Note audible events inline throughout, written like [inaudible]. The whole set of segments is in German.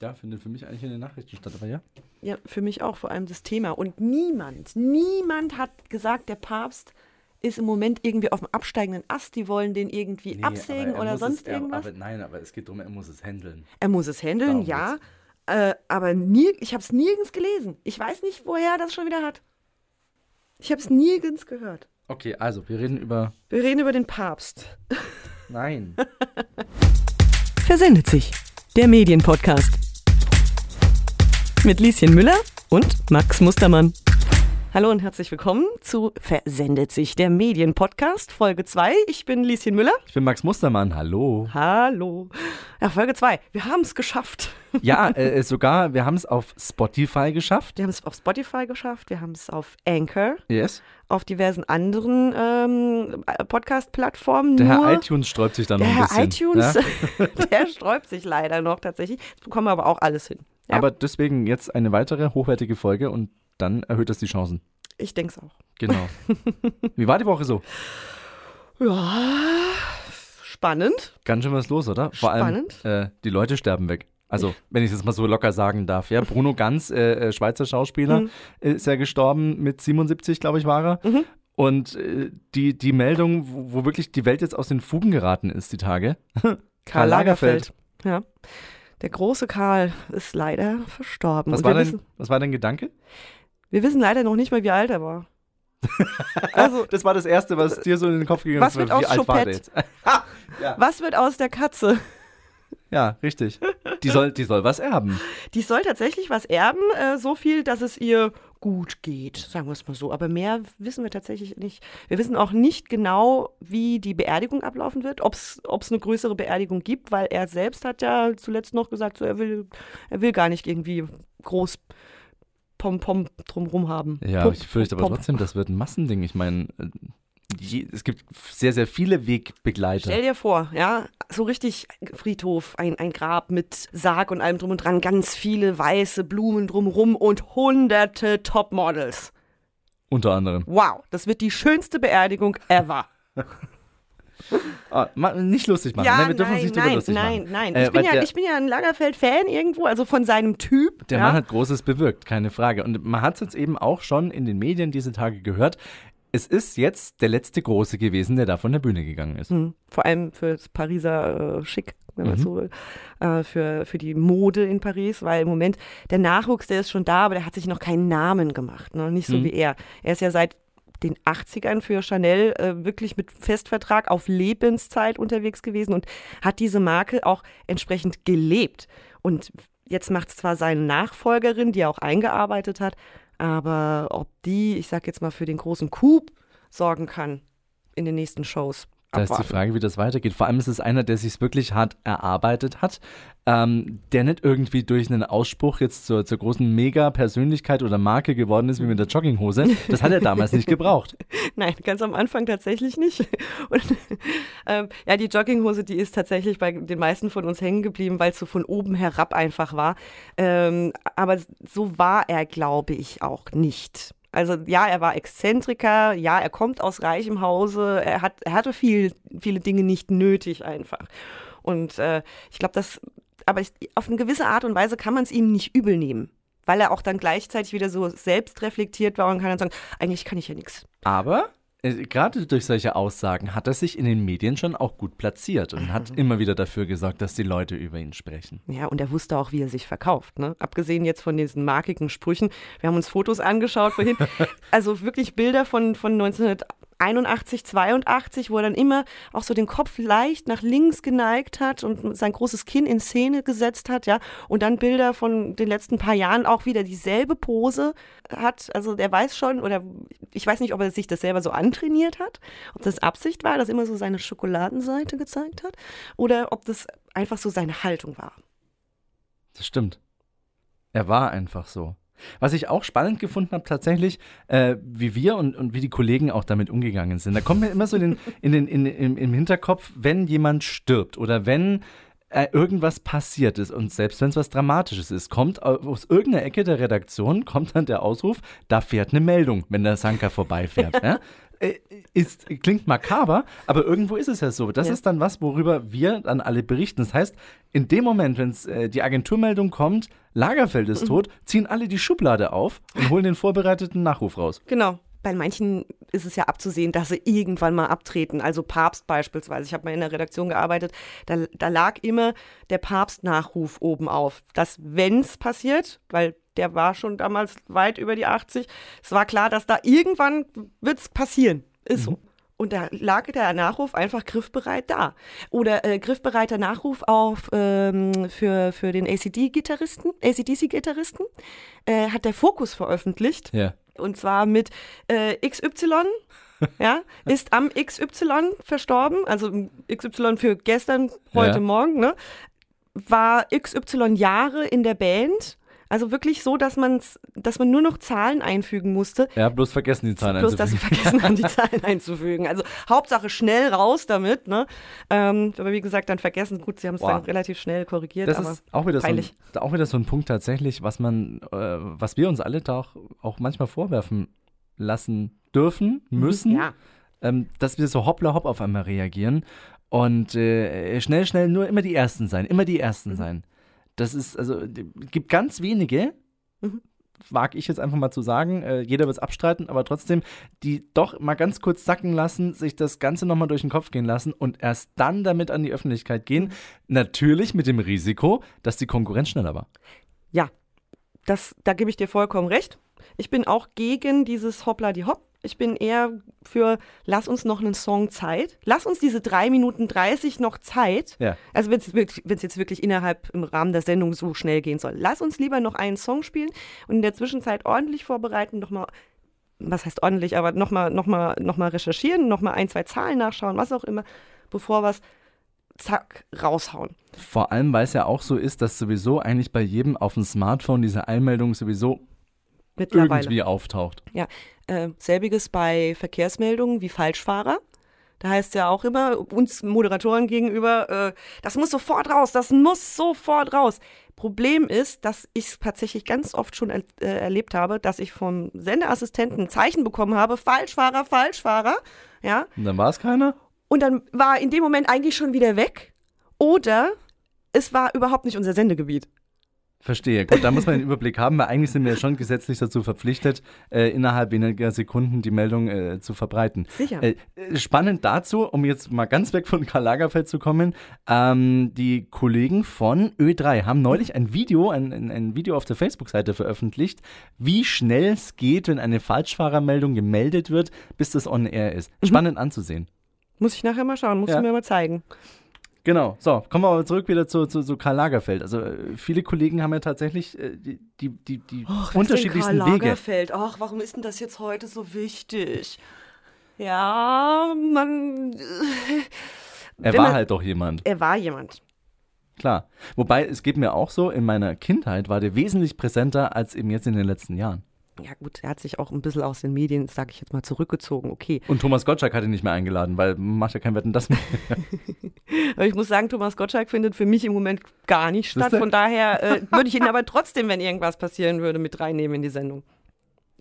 Ja, findet für mich eigentlich in den Nachrichten statt, aber ja. Ja, für mich auch, vor allem das Thema. Und niemand, niemand hat gesagt, der Papst ist im Moment irgendwie auf dem absteigenden Ast, die wollen den irgendwie Nee, absägen er oder sonst es, er, irgendwas. Aber nein, aber es geht darum, er muss es handeln. er muss es handeln, Darum ja. Äh, aber nie, ich habe es nirgends gelesen. Ich weiß nicht, woher er das schon wieder hat. Ich habe es nirgends gehört. Okay, also, wir reden über. Wir reden über den Papst. Nein. [laughs] Versendet sich. Der Medienpodcast. Mit Lieschen Müller und Max Mustermann. Hallo und herzlich willkommen zu Versendet sich, der Medienpodcast, Folge 2. Ich bin Lieschen Müller. Ich bin Max Mustermann, hallo. Hallo. Ja, Folge 2. Wir haben es geschafft. Ja, äh, sogar, wir haben es auf Spotify geschafft. Wir haben es auf Spotify geschafft, wir haben es auf Anchor, Yes. auf diversen anderen ähm, Podcast-Plattformen. Der Herr iTunes sträubt sich da noch der ein Herr bisschen. iTunes, Ja? [laughs] der sträubt sich leider noch tatsächlich. Das bekommen wir aber auch alles hin. Ja, Aber deswegen jetzt eine weitere hochwertige Folge und dann erhöht das die Chancen. ich denke es auch. Genau. [laughs] Wie war die Woche so? Ja, spannend. Ganz schön was los, oder? Vor allem, äh, die Leute sterben weg. Also, wenn ich das mal so locker sagen darf. Ja, Bruno Ganz, äh, äh, Schweizer Schauspieler, Mhm. ist ja gestorben mit 77, glaube ich, war er. Mhm. Und äh, die, die Meldung, wo, wo wirklich die Welt jetzt aus den Fugen geraten ist, die Tage. [laughs] Karl Lagerfeld. Ja. Der große Karl ist leider verstorben. Was war, dein, wissen, was war dein Gedanke? wir wissen leider noch nicht mal, wie alt er war. also, [laughs] Das war das Erste, was dir so in den Kopf gegangen Was ist. wird Wie aus alt war der Choupette? jetzt? [laughs] was wird aus der Katze? Ja, richtig. Die soll, die soll was erben. Die soll tatsächlich was erben, äh, so viel, dass es ihr gut geht, sagen wir es mal so. Aber mehr wissen wir tatsächlich nicht. Wir wissen auch nicht genau, wie die Beerdigung ablaufen wird, ob es eine größere Beerdigung gibt, weil er selbst hat ja zuletzt noch gesagt, so, er, will, er will gar nicht irgendwie groß Pom-Pom drumrum haben. Ja, Pump, ich fürchte aber Pom-Pom. trotzdem, das wird ein Massending. Ich meine, äh, je- es gibt sehr, sehr viele Wegbegleiter. Stell dir vor, ja, so richtig Friedhof, ein, ein Grab mit Sarg und allem drum und dran, ganz viele weiße Blumen drumrum und hunderte Topmodels. Unter anderem. Wow, das wird die schönste Beerdigung ever. [laughs] Ma- nicht lustig machen. ja, nein, wir dürfen nein, uns nicht nein, lustig nein, machen. nein. Äh, ich, bin ja, der, ich bin ja ein Lagerfeld-Fan irgendwo, also von seinem Typ. der ja. Mann hat Großes bewirkt, keine Frage. Und man hat es jetzt eben auch schon in den Medien diese Tage gehört. Es ist jetzt der letzte Große gewesen, der da von der Bühne gegangen ist. Hm, Vor allem für das Pariser äh, Schick, wenn man Mhm. so will, äh, für, für die Mode in Paris, weil im Moment der Nachwuchs, der ist schon da, aber der hat sich noch keinen Namen gemacht, ne? nicht so Mhm. wie er. Er ist ja seit den 80ern für Chanel äh, wirklich mit Festvertrag auf Lebenszeit unterwegs gewesen und hat diese Marke auch entsprechend gelebt. Und jetzt macht es zwar seine Nachfolgerin, die er auch eingearbeitet hat, aber ob die, ich sag jetzt mal, für den großen Coup sorgen kann in den nächsten Shows. Da ist die. Frage, wie das weitergeht. Vor allem ist es einer, der sich wirklich hart erarbeitet hat, ähm, der nicht irgendwie durch einen Ausspruch jetzt zur, zur großen Mega-Persönlichkeit oder Marke geworden ist, wie mit der Jogginghose. Das hat er damals nicht gebraucht. [laughs] Nein, ganz am Anfang tatsächlich nicht. [laughs] Und, ähm, ja, die Jogginghose, die ist tatsächlich bei den meisten von uns hängen geblieben, weil es so von oben herab einfach war. Ähm, aber so war er, glaube ich, auch nicht. Also ja, er war Exzentriker, ja, er kommt aus reichem Hause, er, hat, er hatte viel, viele Dinge nicht nötig einfach. Und äh, ich glaube, das, aber ich, auf eine gewisse Art und Weise kann man es ihm nicht übel nehmen. Weil er auch dann gleichzeitig wieder so selbstreflektiert war und kann dann sagen, eigentlich kann ich ja nichts. Aber gerade durch solche Aussagen hat er sich in den Medien schon auch gut platziert und hat Mhm. immer wieder dafür gesorgt, dass die Leute über ihn sprechen. Ja, und er wusste auch, wie er sich verkauft. Ne? Abgesehen jetzt von diesen markigen Sprüchen. Wir haben uns Fotos angeschaut vorhin. [laughs] also wirklich Bilder von, von 1981, 82, wo er dann immer auch so den Kopf leicht nach links geneigt hat und sein großes Kinn in Szene gesetzt hat. ja. Und dann Bilder von den letzten paar Jahren auch wieder dieselbe Pose hat. Also der weiß schon, oder ich weiß nicht, ob er sich das selber so antrainiert hat, ob das Absicht war, dass er immer so seine Schokoladenseite gezeigt hat, oder ob das einfach so seine Haltung war. Das stimmt. Er war einfach so. Was ich auch spannend gefunden habe, tatsächlich, äh, wie wir und, und wie die Kollegen auch damit umgegangen sind. Da kommt mir immer so in, in den, in, im, im Hinterkopf, wenn jemand stirbt oder wenn äh, irgendwas passiert ist und selbst wenn es was Dramatisches ist, kommt aus irgendeiner Ecke der Redaktion, kommt dann der Ausruf, da fährt eine Meldung, wenn der Sanka vorbeifährt. [laughs] ja? Ist, klingt makaber, aber irgendwo ist es ja so. Das Ja. ist dann was, worüber wir dann alle berichten. Das heißt, in dem Moment, wenn äh, die Agenturmeldung kommt, Lagerfeld Mhm. ist tot, ziehen alle die Schublade auf und holen den vorbereiteten Nachruf raus. Genau. Bei manchen ist es ja abzusehen, dass sie irgendwann mal abtreten. Also Papst beispielsweise. Ich habe mal in der Redaktion gearbeitet. Da, da lag immer der Papst-Nachruf oben auf. Dass, wenn es passiert, weil der war schon damals weit über die 80, es war klar, dass da irgendwann wird es passieren. Ist so. Und da lag der Nachruf einfach griffbereit da. Oder äh, griffbereiter Nachruf auf ähm, für, für den ACD-Gitarristen, ACDC-Gitarristen, äh, hat der Fokus veröffentlicht. Ja. Und zwar mit äh, XY, [laughs] ja, ist am XY verstorben, also XY für gestern, heute Ja. Morgen, ne? War XY Jahre in der Band. Also wirklich so, dass, man's, dass man nur noch Zahlen einfügen musste. Ja, bloß vergessen die Zahlen Bloß, dass sie einzufügen. [laughs] vergessen haben, die Zahlen einzufügen. Also Hauptsache schnell raus damit. Ne? Ähm, aber wie gesagt, dann vergessen. Gut, sie haben es dann relativ schnell korrigiert. Das aber ist auch wieder, so ein, peinlich. auch wieder so ein Punkt tatsächlich, was man, äh, was wir uns alle da auch, auch manchmal vorwerfen lassen dürfen, müssen, Mhm. Ja. ähm, dass wir so hoppla hopp auf einmal reagieren und äh, schnell, schnell nur immer die Ersten sein, immer die Ersten Mhm. sein. Das ist, also, es gibt ganz wenige, Mhm. wage ich jetzt einfach mal zu sagen, äh, jeder wird es abstreiten, aber trotzdem, die doch mal ganz kurz sacken lassen, sich das Ganze nochmal durch den Kopf gehen lassen und erst dann damit an die Öffentlichkeit gehen. Natürlich mit dem Risiko, dass die Konkurrenz schneller war. Ja, das, da gebe ich dir vollkommen recht. Ich bin auch gegen dieses Hoppla die Hopp. Ich bin eher für, lass uns noch einen Song Zeit. Lass uns diese 3 Minuten 30 noch Zeit. Ja. Also wenn es jetzt wirklich innerhalb im Rahmen der Sendung so schnell gehen soll. Lass uns lieber noch einen Song spielen und in der Zwischenzeit ordentlich vorbereiten, nochmal, was heißt ordentlich, aber nochmal noch mal, noch mal recherchieren, nochmal ein, zwei Zahlen nachschauen, was auch immer, bevor wir es zack raushauen. Vor allem, weil es ja auch so ist, dass sowieso eigentlich bei jedem auf dem Smartphone diese Einmeldung sowieso Mittlerweile. irgendwie auftaucht. Ja, äh, selbiges bei Verkehrsmeldungen wie Falschfahrer. Da heißt ja auch immer uns Moderatoren gegenüber, äh, das muss sofort raus, das muss sofort raus. Problem ist, dass ich es tatsächlich ganz oft schon er, äh, erlebt habe, dass ich vom Sendeassistenten ein Zeichen bekommen habe, Falschfahrer, Falschfahrer, ja, Und dann war es keiner? und dann war in dem Moment eigentlich schon wieder weg oder es war überhaupt nicht unser Sendegebiet. Verstehe. Gut, da muss man den Überblick haben, weil eigentlich sind wir ja schon gesetzlich dazu verpflichtet, äh, innerhalb weniger Sekunden die Meldung äh, zu verbreiten. Sicher. Äh, äh, spannend dazu, um jetzt mal ganz weg von Karl Lagerfeld zu kommen, ähm, die Kollegen von Ö3 haben neulich ein Video, ein, ein, Video auf der Facebook-Seite veröffentlicht, wie schnell es geht, wenn eine Falschfahrermeldung gemeldet wird, bis das on air ist. Spannend anzusehen. Muss ich nachher mal schauen, musst Ja. du mir mal zeigen. Genau, so, kommen wir aber zurück wieder zu, zu, zu Karl Lagerfeld. Also äh, viele Kollegen haben ja tatsächlich äh, die, die, die, die unterschiedlichsten Karl Wege. Lagerfeld. Ach, warum ist denn das jetzt heute so wichtig? Ja, man. Er wenn war man- halt doch jemand, Er war jemand. klar. Wobei, es geht mir auch so, in meiner Kindheit war der wesentlich präsenter als eben jetzt in den letzten Jahren. Ja, gut, er hat sich auch ein bisschen aus den Medien, sage ich jetzt mal, zurückgezogen. Okay. Und Thomas Gottschalk hat ihn nicht mehr eingeladen, weil macht ja kein Wetten das mehr. [laughs] Aber ich muss sagen, Thomas Gottschalk findet für mich im Moment gar nicht statt. Von daher äh, würde ich ihn aber trotzdem, wenn irgendwas passieren würde, mit reinnehmen in die Sendung.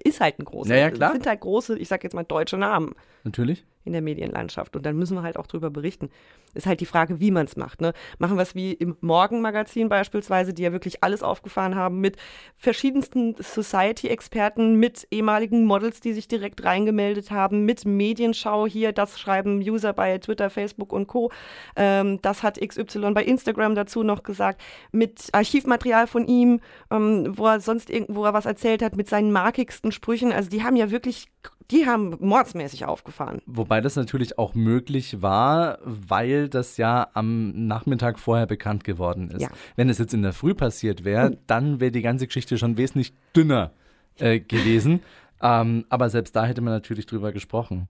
Ist halt ein großer. Ja, ja, klar. Es sind halt große, ich sage jetzt mal deutsche Namen. Natürlich. In der Medienlandschaft. Und dann müssen wir halt auch drüber berichten. Ist halt die Frage, wie man es macht. Ne? Machen wir es wie im Morgenmagazin beispielsweise, die ja wirklich alles aufgefahren haben mit verschiedensten Society-Experten, mit ehemaligen Models, die sich direkt reingemeldet haben, mit Medienschau hier, das schreiben User bei Twitter, Facebook und Co. Ähm, das hat XY bei Instagram dazu noch gesagt, mit Archivmaterial von ihm, ähm, wo er sonst irgendwo was erzählt hat, mit seinen markigsten Sprüchen. Also die haben ja wirklich, die haben mordsmäßig aufgefahren. Wobei das natürlich auch möglich war, weil das ja am Nachmittag vorher bekannt geworden ist. Ja. Wenn es jetzt in der Früh passiert wäre, dann wäre die ganze Geschichte schon wesentlich dünner äh, gewesen. ähm, aber selbst da hätte man natürlich drüber gesprochen.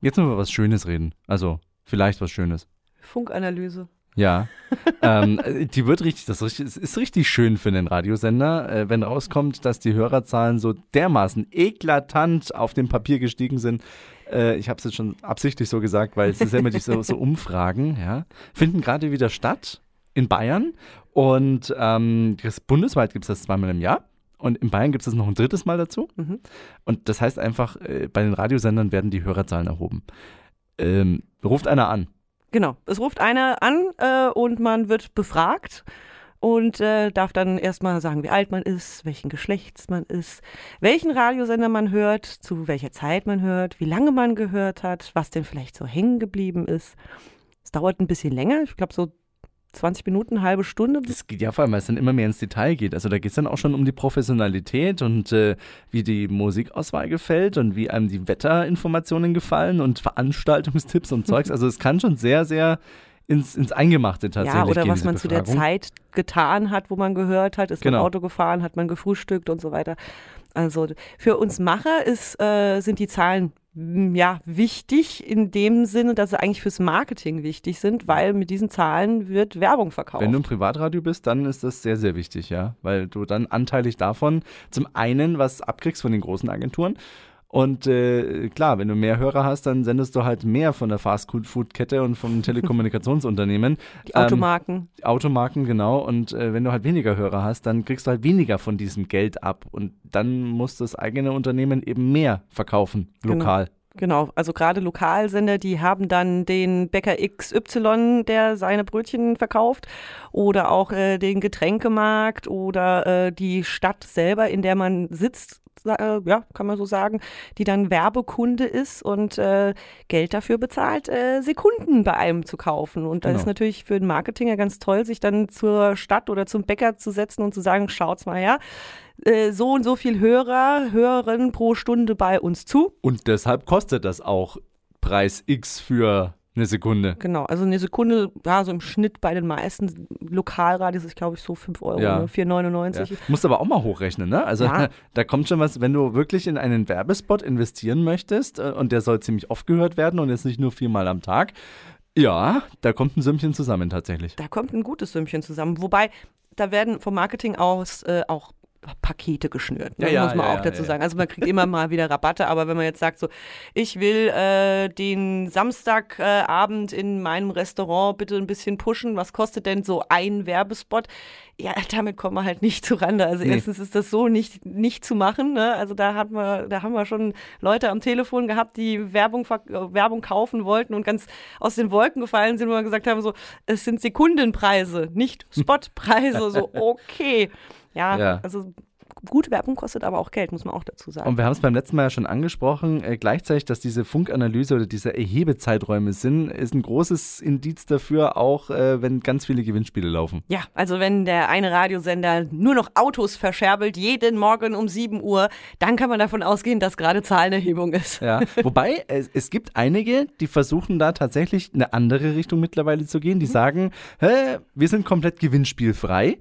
Jetzt müssen wir was Schönes reden. Also, vielleicht was Schönes. Funkanalyse. Ja, ähm, äh, die wird richtig, das ist richtig, schön für einen Radiosender, äh, wenn rauskommt, dass die Hörerzahlen so dermaßen eklatant auf dem Papier gestiegen sind. Äh, ich habe es jetzt schon absichtlich so gesagt, weil es ist ja immer so, so [laughs] Umfragen, ja, finden gerade wieder statt in Bayern und ähm, das, bundesweit gibt es das zweimal im Jahr. Und in Bayern gibt es noch ein drittes Mal dazu. Mhm. Und das heißt einfach, bei den Radiosendern werden die Hörerzahlen erhoben. Ähm, ruft einer an. Genau. Es ruft einer an äh, und man wird befragt und äh, darf dann erstmal sagen, wie alt man ist, welchen Geschlechts man ist, welchen Radiosender man hört, zu welcher Zeit man hört, wie lange man gehört hat, was denn vielleicht so hängen geblieben ist. Es dauert ein bisschen länger, ich glaube so 20 Minuten, eine halbe Stunde. Das geht ja vor allem, weil es dann immer mehr ins Detail geht. Also da geht es dann auch schon um die Professionalität und äh, wie die Musikauswahl gefällt und wie einem die Wetterinformationen gefallen und Veranstaltungstipps und Zeugs. Also es kann schon sehr, sehr ins, ins Eingemachte tatsächlich Ja, oder was man zu der. Zeit getan hat, wo man gehört hat, ist man Genau. Auto gefahren, hat man gefrühstückt und so weiter. Also für uns Macher ist, äh, sind die Zahlen ja wichtig in dem Sinne, dass sie eigentlich fürs Marketing wichtig sind, weil mit diesen Zahlen wird Werbung verkauft. Wenn du im Privatradio bist, dann ist das sehr, sehr wichtig, ja. Weil du dann anteilig davon zum einen was abkriegst von den großen Agenturen. Und äh, klar, wenn du mehr Hörer hast, dann sendest du halt mehr von der Fast-Food-Kette und vom [laughs] Telekommunikationsunternehmen. die Automarken. Ähm, Automarken, genau. Und äh, wenn du halt weniger Hörer hast, dann kriegst du halt weniger von diesem Geld ab. Und dann muss das eigene Unternehmen eben mehr verkaufen, Genau. lokal. Genau, also gerade Lokalsender, die haben dann den Bäcker XY, der seine Brötchen verkauft, oder auch äh, den Getränkemarkt oder äh, die Stadt selber, in der man sitzt, äh, ja, kann man so sagen, die dann Werbekunde ist und äh, Geld dafür bezahlt, äh, Sekunden bei einem zu kaufen. Und das Genau. ist natürlich für den Marketing ja ganz toll, sich dann zur Stadt oder zum Bäcker zu setzen und zu sagen, schaut's mal her, äh, so und so viel Hörer hören pro Stunde bei uns zu. Und deshalb kostet das auch Preis X für eine Sekunde. Genau, also eine Sekunde, ja, so im Schnitt bei den meisten Lokalradios ist, glaube ich, so 5 Euro, Ja. ne? 4,99. Ja. Musst aber auch mal hochrechnen, ne? Also Ja. [laughs] da kommt schon was, wenn du wirklich in einen Werbespot investieren möchtest äh, und der soll ziemlich oft gehört werden und jetzt nicht nur viermal am Tag. Ja, da kommt ein Sümmchen zusammen tatsächlich. Da kommt ein gutes Sümmchen zusammen. Wobei, da werden vom Marketing aus äh, auch Pakete geschnürt, ne? Ja, muss man ja, auch ja, dazu sagen. Also man kriegt immer mal wieder Rabatte, aber wenn man jetzt sagt so, ich will äh, den Samstagabend äh, in meinem Restaurant bitte ein bisschen pushen, was kostet denn so ein Werbespot? Ja, [laughs] damit kommen wir halt nicht zurande. Also Nee. erstens ist das so nicht, nicht zu machen. Ne? Also da hat man, da haben wir schon Leute am Telefon gehabt, die Werbung, Werbung kaufen wollten und ganz aus den Wolken gefallen sind, wo wir gesagt haben, so, es sind Sekundenpreise, nicht [laughs] Spotpreise. so, okay. Ja, Ja. also gute Werbung kostet aber auch Geld, muss man auch dazu sagen. Und wir haben es beim letzten Mal ja schon angesprochen, äh, gleichzeitig, dass diese Funkanalyse oder diese Erhebezeiträume sind, ist ein großes Indiz dafür, auch äh, wenn ganz viele Gewinnspiele laufen. Ja, also wenn der eine Radiosender nur noch Autos verscherbelt, jeden Morgen um 7 Uhr, dann kann man davon ausgehen, dass gerade Zahlenerhebung ist. Ja, wobei es, es gibt einige, die versuchen da tatsächlich eine andere Richtung mittlerweile zu gehen. Die sagen, Hä, wir sind komplett gewinnspielfrei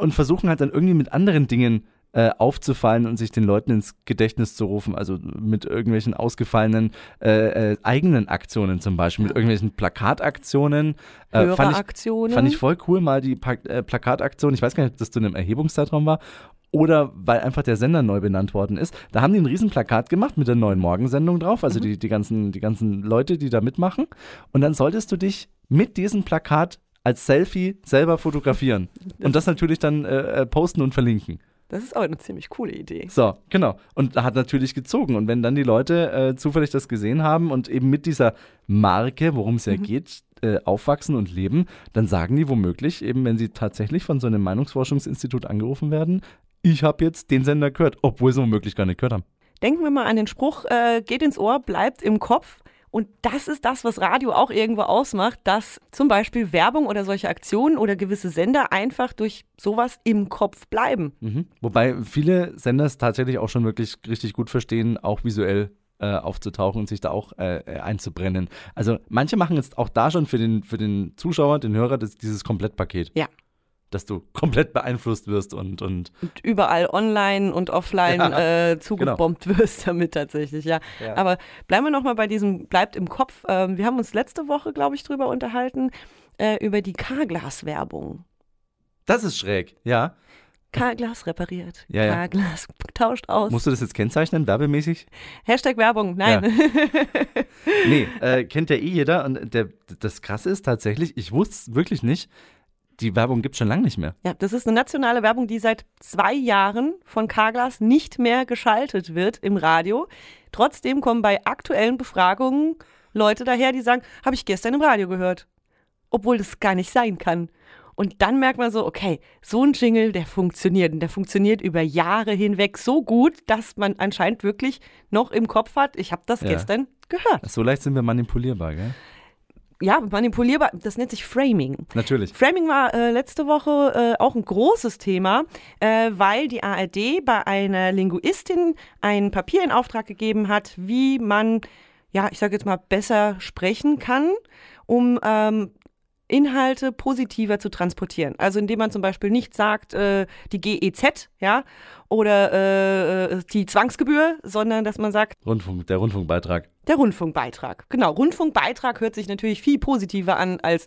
und versuchen halt dann irgendwie mit anderen Dingen äh, aufzufallen und sich den Leuten ins Gedächtnis zu rufen. Also mit irgendwelchen ausgefallenen äh, äh, eigenen Aktionen zum Beispiel, mit irgendwelchen Plakataktionen. Äh, fand, ich, fand ich voll cool, mal die pa äh, Plakataktion. Ich weiß gar nicht, ob das zu einem Erhebungszeitraum war oder weil einfach der Sender neu benannt worden ist. Da haben die ein Riesenplakat gemacht mit der neuen Morgensendung drauf, also die, die, ganzen, die ganzen Leute, die da mitmachen. Und dann solltest du dich mit diesem Plakat als Selfie selber fotografieren. [laughs] Und das natürlich dann äh, äh, posten und verlinken. Das ist aber eine ziemlich coole Idee. So, genau. Und hat natürlich gezogen. Und wenn dann die Leute äh, zufällig das gesehen haben und eben mit dieser Marke, worum es ja geht, äh, aufwachsen und leben, dann sagen die womöglich, eben wenn sie tatsächlich von so einem Meinungsforschungsinstitut angerufen werden, ich habe jetzt den Sender gehört, obwohl sie womöglich gar nicht gehört haben. Denken wir mal an den Spruch, äh, geht ins Ohr, bleibt im Kopf. Und das ist das, was Radio auch irgendwo ausmacht, dass zum Beispiel Werbung oder solche Aktionen oder gewisse Sender einfach durch sowas im Kopf bleiben. Mhm. Wobei viele Sender es tatsächlich auch schon wirklich richtig gut verstehen, auch visuell äh, aufzutauchen und sich da auch äh, äh, einzubrennen. Also manche machen jetzt auch da schon für den, für den Zuschauer, den Hörer, das, dieses Komplettpaket. Ja. Dass du [laughs] komplett beeinflusst wirst und, und Und überall online und offline Ja, äh, zugebombt [laughs] wirst damit tatsächlich, ja. Ja. Aber bleiben wir nochmal bei diesem, bleibt im Kopf. Ähm, wir haben uns letzte Woche, glaube ich, drüber unterhalten, äh, über die K-Glas-Werbung. das ist schräg, ja. K-Glas repariert, Ja, ja. K-Glas [laughs] tauscht aus. Musst du das jetzt kennzeichnen, werbemäßig? Hashtag Werbung, nein. Nee, äh, kennt ja eh jeder. Und der, das Krasse ist tatsächlich, ich wusste es wirklich nicht, die Werbung gibt es schon lange nicht mehr. Ja, das ist eine nationale Werbung, die seit zwei Jahren von Carglass nicht mehr geschaltet wird im Radio. Trotzdem kommen bei aktuellen Befragungen Leute daher, die sagen, habe ich gestern im Radio gehört. Obwohl das gar nicht sein kann. Und dann merkt man so, okay, so ein Jingle, der funktioniert. Und der funktioniert über Jahre hinweg so gut, dass man anscheinend wirklich noch im Kopf hat, ich habe das Ja. gestern gehört. So leicht sind wir manipulierbar, gell? Ja, manipulierbar, das nennt sich Framing. Natürlich. Framing war äh, letzte Woche äh, auch ein großes Thema, äh, weil die ARD bei einer Linguistin ein Papier in Auftrag gegeben hat, wie man, ja, ich sage jetzt mal, besser sprechen kann, um ähm, Inhalte positiver zu transportieren. Also indem man zum Beispiel nicht sagt, äh, die GEZ, ja, oder äh, äh, die Zwangsgebühr, sondern dass man sagt, Rundfunk, der Rundfunkbeitrag. der Rundfunkbeitrag. Genau, Rundfunkbeitrag hört sich natürlich viel positiver an als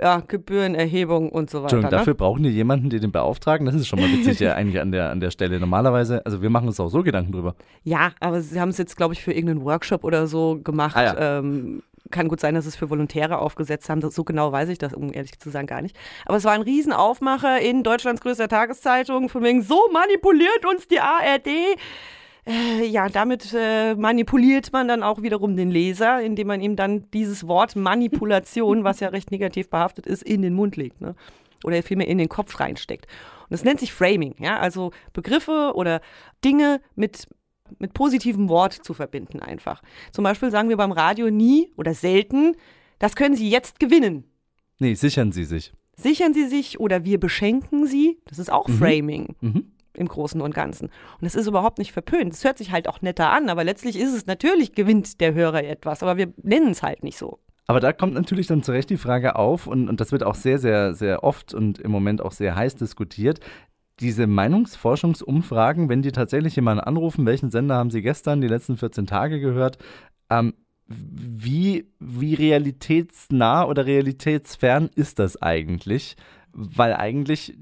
ja, Gebührenerhebung und so weiter. Entschuldigung, ne? dafür brauchen die jemanden, die den beauftragen. Das ist schon mal witzig ja [laughs] eigentlich an der, an der Stelle. Normalerweise, also wir machen uns auch so Gedanken drüber. Ja, aber sie haben es jetzt, glaube ich, für irgendeinen Workshop oder so gemacht. Ah, ja. ähm, kann gut sein, dass es für Volontäre aufgesetzt haben. So genau weiß ich das, um ehrlich zu sagen, gar nicht. Aber es war ein Riesenaufmacher in Deutschlands größter Tageszeitung, von wegen, so manipuliert uns die ARD. Äh, ja, damit äh, manipuliert man dann auch wiederum den Leser, indem man ihm dann dieses Wort Manipulation, was ja recht negativ behaftet ist, in den Mund legt. Ne? Oder vielmehr in den Kopf reinsteckt. Und das nennt sich Framing, ja, also Begriffe oder Dinge mit mit positivem Wort zu verbinden einfach. Zum Beispiel sagen wir beim Radio nie oder selten, das können Sie jetzt gewinnen. Nee, sichern Sie sich. Sichern Sie sich oder wir beschenken Sie. Das ist auch Framing Mhm. im Großen und Ganzen. Und das ist überhaupt nicht verpönt. Das hört sich halt auch netter an, aber letztlich ist es natürlich, gewinnt der Hörer etwas, aber wir nennen es halt nicht so. Aber da kommt natürlich dann zu Recht die Frage auf, und, und das wird auch sehr, sehr, sehr oft und im Moment auch sehr heiß diskutiert. Diese Meinungsforschungsumfragen, wenn die tatsächlich jemanden anrufen, welchen Sender haben Sie gestern, die letzten 14 Tage gehört, ähm, wie, wie realitätsnah oder realitätsfern ist das eigentlich? Weil eigentlich,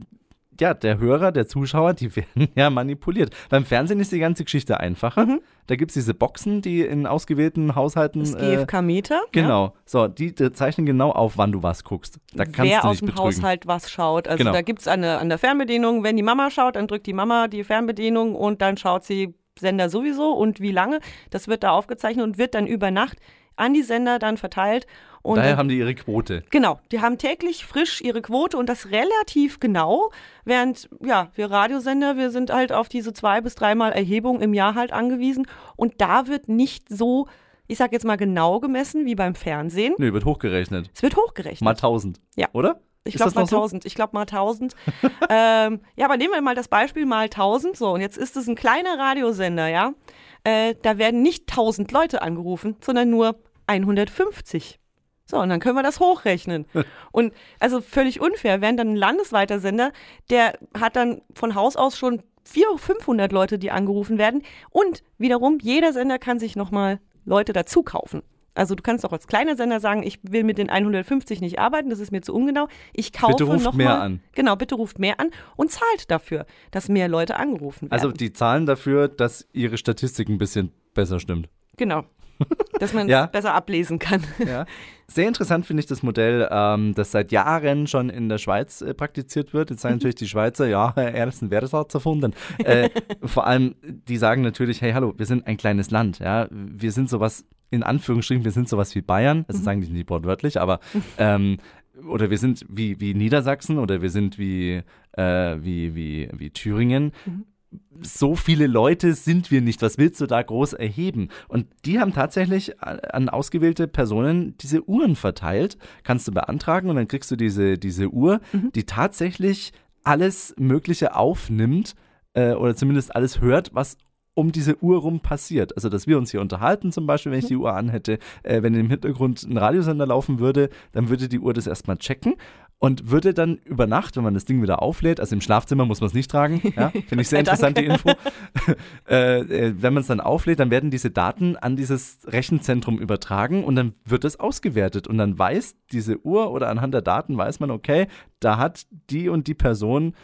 ja, der Hörer, der Zuschauer, die [laughs] werden ja manipuliert. Beim Fernsehen ist die ganze Geschichte einfacher. Mhm. Da gibt es diese Boxen, die in ausgewählten Haushalten. Das äh, GFK-Meter. Genau. So, die, die zeichnen genau auf, wann du was guckst. Da Ja? kannst Wer du aus dich dem betrügen. Haushalt was schaut. Also Genau. da gibt es an der, an der Fernbedienung, wenn die Mama schaut, dann drückt die Mama die Fernbedienung und dann schaut sie Sender sowieso und wie lange. Das wird da aufgezeichnet und wird dann über Nacht an die Sender dann verteilt. Und Daher haben die ihre Quote. Genau, die haben täglich frisch ihre Quote und das relativ genau, während ja, wir Radiosender, wir sind halt auf diese zwei bis dreimal Erhebung im Jahr halt angewiesen und da wird nicht so, ich sag jetzt mal genau gemessen wie beim Fernsehen. Nö, wird hochgerechnet. Es wird hochgerechnet. Mal 1000. Ja. Oder? ich glaube mal noch so? 1000. Ich glaube mal 1000. [laughs] ähm, ja, aber nehmen wir mal das Beispiel mal 1000. So, und jetzt ist es ein kleiner Radiosender, ja. Äh, da werden nicht 1000 Leute angerufen, sondern nur 150. So, und dann können wir das hochrechnen. [laughs] und also völlig unfair, während dann ein landesweiter Sender, der hat dann von Haus aus schon 400, 500 Leute, die angerufen werden. Und wiederum, jeder Sender kann sich nochmal Leute dazu kaufen. Also du kannst auch als kleiner Sender sagen, ich will mit den 150 nicht arbeiten, das ist mir zu ungenau. Ich kaufe Bitte ruft noch mehr mal, an. Genau, bitte ruft mehr an und zahlt dafür, dass mehr Leute angerufen werden. Also die zahlen dafür, dass ihre Statistik ein bisschen besser stimmt. genau. Dass man es Ja. besser ablesen kann. Ja. Sehr interessant finde ich das Modell, ähm, das seit Jahren schon in der Schweiz äh, praktiziert wird. Jetzt sagen natürlich die Schweizer, ja, [laughs] er ist ein Versatz erfunden. Äh, [laughs] vor allem, die sagen natürlich, hey, hallo, wir sind ein kleines Land, ja, wir sind sowas, in Anführungsstrichen, wir sind sowas wie Bayern, also sagen die nicht wortwörtlich, aber [laughs] ähm, oder wir sind wie, wie Niedersachsen oder wir sind wie, äh, wie, wie, wie Thüringen. So viele Leute sind wir nicht. Was willst du da groß erheben? Und die haben tatsächlich an ausgewählte Personen diese Uhren verteilt. Kannst du beantragen und dann kriegst du diese, diese Uhr, die tatsächlich alles Mögliche aufnimmt äh, oder zumindest alles hört, was um diese Uhr rum passiert. Also, dass wir uns hier unterhalten, zum Beispiel, wenn ich die Uhr anhätte, äh, wenn im Hintergrund ein Radiosender laufen würde, dann würde die Uhr das erstmal checken und würde dann über Nacht, wenn man das Ding wieder auflädt, also im Schlafzimmer muss man es nicht tragen, [laughs] ja, finde ich sehr interessant, die Info. [laughs] äh, äh, wenn man es dann auflädt, dann werden diese Daten an dieses Rechenzentrum übertragen und dann wird es ausgewertet und dann weiß diese Uhr oder anhand der Daten weiß man, okay, da hat die und die Person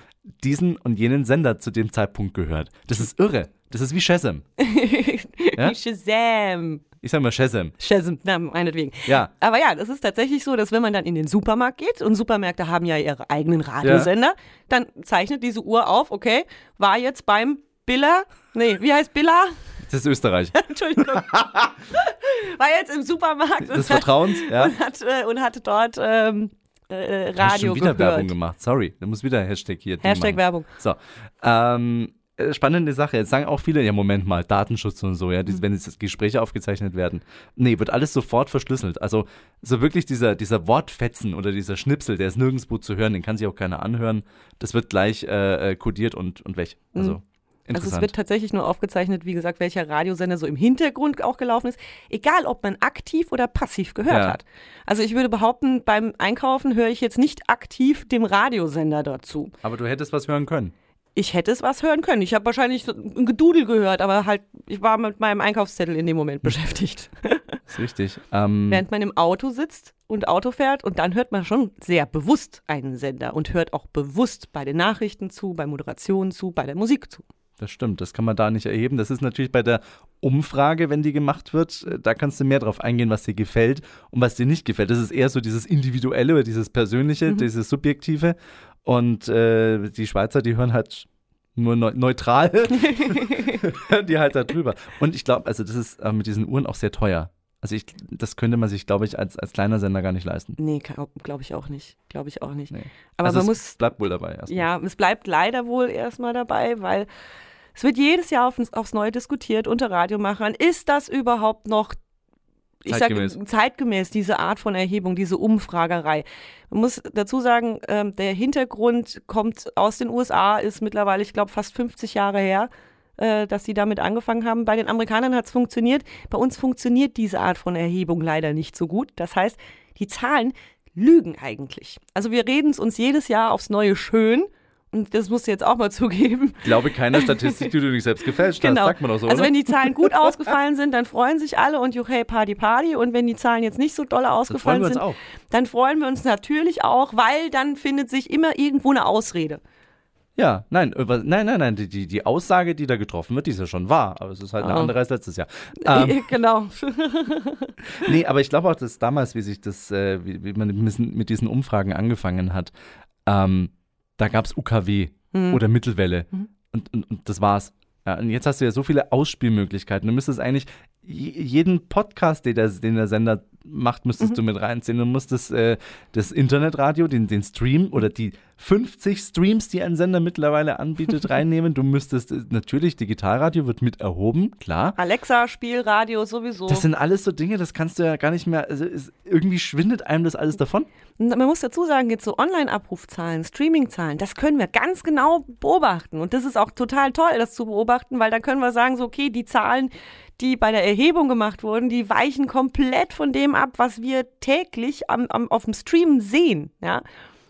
diesen und jenen Sender zu dem Zeitpunkt gehört. Das ist irre. Das ist wie Shazam. [laughs] Ja? Wie Shazam. Ich sag mal Shazam. Shazam, na, meinetwegen. Ja. Aber ja, das ist tatsächlich so, dass wenn man dann in den Supermarkt geht und Supermärkte haben ja ihre eigenen Radiosender, dann zeichnet diese Uhr auf, okay, war jetzt beim Biller, nee, wie heißt Biller? Das ist Österreich. [laughs] Entschuldigung. [laughs] war jetzt im Supermarkt Des Vertrauens, ja. und hat, äh, und hat dort ähm, äh, hast Radio schon wieder gehört. Werbung gemacht. Sorry, da muss wieder Hashtag hier. Hashtag. Werbung. So. Ähm, äh, spannende Sache. Jetzt sagen auch viele, ja, Moment mal, Datenschutz und so, ja, Mhm. die, wenn jetzt Gespräche aufgezeichnet werden. Nee, wird alles sofort verschlüsselt. Also, so wirklich dieser, dieser Wortfetzen oder dieser Schnipsel, der ist nirgendwo zu hören, den kann sich auch keiner anhören. Das wird gleich äh, äh, kodiert und, und weg. Also, Also interessant. es wird tatsächlich nur aufgezeichnet, wie gesagt, welcher Radiosender so im Hintergrund auch gelaufen ist, egal ob man aktiv oder passiv gehört Ja. hat. Also ich würde behaupten, beim Einkaufen höre ich jetzt nicht aktiv dem Radiosender dazu. Aber du hättest was hören können. Ich hätte es was hören können. Ich habe wahrscheinlich so ein Gedudel gehört, aber halt, ich war mit meinem Einkaufszettel in dem Moment [laughs] beschäftigt. Ist richtig. Ähm, Während man im Auto sitzt und Auto fährt und dann hört man schon sehr bewusst einen Sender und hört auch bewusst bei den Nachrichten zu, bei Moderationen zu, bei der Musik zu. Das stimmt, das kann man da nicht erheben. Das ist natürlich bei der Umfrage, wenn die gemacht wird, äh, da kannst du mehr drauf eingehen, was dir gefällt und was dir nicht gefällt. Das ist eher so dieses Individuelle oder dieses Persönliche, Mhm. dieses Subjektive. Und äh, die Schweizer, die hören halt nur neu neutral, [laughs] [laughs] hören die halt da drüber. Und ich glaube, also das ist äh, mit diesen Uhren auch sehr teuer. Also ich, das könnte man sich, glaube ich, als, als kleiner Sender gar nicht leisten. Nee, glaube ich auch nicht. Glaube ich auch nicht. Nee. Aber also man es muss, bleibt wohl dabei erstmal. ja, es bleibt leider wohl erstmal dabei, weil es wird jedes Jahr auf, aufs Neue diskutiert unter Radiomachern. Ist das überhaupt noch ich Zeitgemäß. Sag, zeitgemäß, diese Art von Erhebung, diese Umfragerei. Man muss dazu sagen, ähm, der Hintergrund kommt aus den USA, ist mittlerweile, ich glaube, fast 50 Jahre her, äh, dass sie damit angefangen haben. Bei den Amerikanern hat es funktioniert. Bei uns funktioniert diese Art von Erhebung leider nicht so gut. Das heißt, die Zahlen lügen eigentlich. Also wir reden es uns jedes Jahr aufs Neue schön. Und das musst du jetzt auch mal [laughs] zugeben. Ich glaube keiner Statistik, die du nicht selbst gefälscht hast, Genau. sagt man doch so, also oder? wenn die Zahlen gut ausgefallen sind, dann freuen sich alle und juchei, Party, Party. Und wenn die Zahlen jetzt nicht so doll Dann ausgefallen uns sind, auch. dann freuen wir uns natürlich auch, weil dann findet sich immer irgendwo eine Ausrede. Ja, nein, über, nein, nein, nein, die, die, die Aussage, die da getroffen wird, die ist ja schon wahr, aber es ist halt eine Oh. andere als letztes Jahr. [laughs] Ähm, genau. [laughs] nee, aber ich glaube auch, dass damals, wie sich das, äh, wie, wie man mit diesen- Umfragen angefangen hat, ähm, da gab es UKW Hm. oder Mittelwelle Mhm. und, und, und das war's. Ja, und jetzt hast du ja so viele Ausspielmöglichkeiten. Du müsstest eigentlich jeden Podcast, den der, den der Sender macht, müsstest Mhm. du mit reinziehen. Du musstest äh, das Internetradio, den, den Stream oder die 50 Streams, die ein Sender mittlerweile anbietet, [laughs] reinnehmen. Du müsstest äh, natürlich, Digitalradio wird mit erhoben, klar. Alexa, Spielradio sowieso. Das sind alles so Dinge, das kannst du ja gar nicht mehr, also es, irgendwie schwindet einem das alles davon. Man muss dazu sagen, jetzt so Online-Abrufzahlen, Streaming-Zahlen, das können wir ganz genau beobachten. Und das ist auch total toll, das zu beobachten, weil dann können wir sagen, so, okay, die Zahlen, die bei der Erhebung gemacht wurden, die weichen komplett von dem ab, was wir täglich am, am, auf dem Stream sehen. Ja.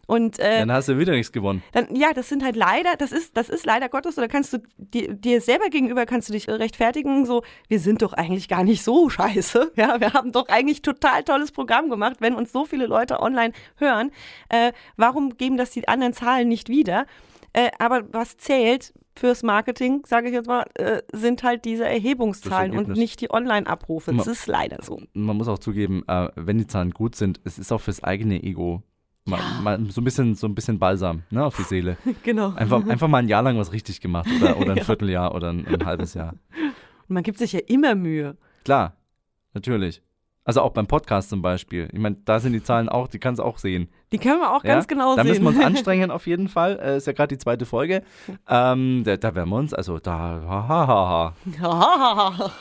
Und äh, Dann hast du wieder nichts gewonnen. dann, ja, das sind halt leider, das ist, das ist leider Gottes, oder kannst du dir, dir selber gegenüber kannst du dich rechtfertigen, so, wir sind doch eigentlich gar nicht so scheiße. [laughs] Ja, wir haben doch eigentlich total tolles Programm gemacht, wenn uns so viele Leute online hören. Äh, warum geben das die anderen Zahlen nicht wieder? Äh, aber was zählt fürs Marketing, sage ich jetzt mal, äh, sind halt diese Erhebungszahlen und nicht die Online-Abrufe. Das ist leider so. Man muss auch zugeben, äh, wenn die Zahlen gut sind, es ist auch fürs eigene Ego mal, mal so ein bisschen so ein bisschen Balsam ne, auf die Seele. [laughs] Genau. Einfach, einfach mal ein Jahr lang was richtig gemacht oder, oder ein [laughs] Vierteljahr oder ein, ein halbes Jahr. Und man gibt sich ja immer Mühe. Klar, natürlich. Also auch beim Podcast zum Beispiel. Ich meine, da sind die Zahlen auch, die kannst du auch sehen. Die können wir auch Ja? ganz genau Da sehen. müssen wir uns anstrengen auf jeden Fall. Äh, ist ja gerade die zweite Folge. Ähm, da, da werden wir uns, also da, ha, ha, ha,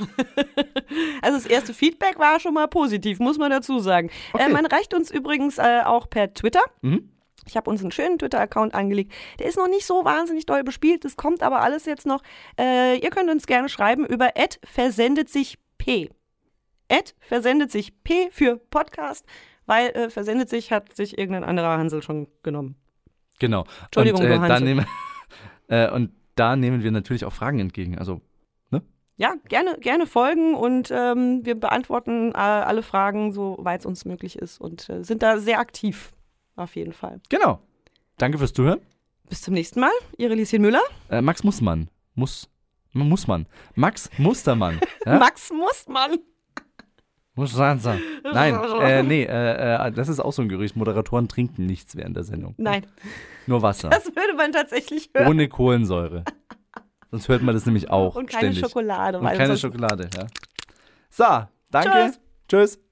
also das erste Feedback war schon mal positiv, muss man dazu sagen. Okay. Äh, man reicht uns übrigens äh, auch per Twitter. Mhm. Ich habe uns einen schönen Twitter-Account angelegt. Der ist noch nicht so wahnsinnig doll bespielt. Das kommt aber alles jetzt noch. Äh, ihr könnt uns gerne schreiben über versendet sich P. versendet sich P für Podcast, weil äh, versendet sich hat sich irgendein anderer Hansel schon genommen. Genau. Entschuldigung, und, äh, da Hansel. nehmen, [laughs] äh, und da nehmen wir natürlich auch Fragen entgegen. Also Ja, gerne, gerne folgen und ähm, wir beantworten äh, alle Fragen, soweit es uns möglich ist und äh, sind da sehr aktiv. Auf jeden Fall. Genau. Danke fürs Zuhören. Bis zum nächsten Mal. Ihre Lieschen Müller. Äh, Max Mussmann. Muss. Muss man. Max Mustermann. [laughs] Ja? Max Mussmann. Muss sein, sein. Nein, äh, nee, äh, äh, das ist auch so ein Gerücht. Moderatoren trinken nichts während der Sendung. Nein, Nur Wasser. das würde man tatsächlich hören. Ohne Kohlensäure. Sonst hört man das nämlich auch Und keine ständig. Schokolade. Und keine Schokolade, ja. So, danke. Tschüss. Tschüss.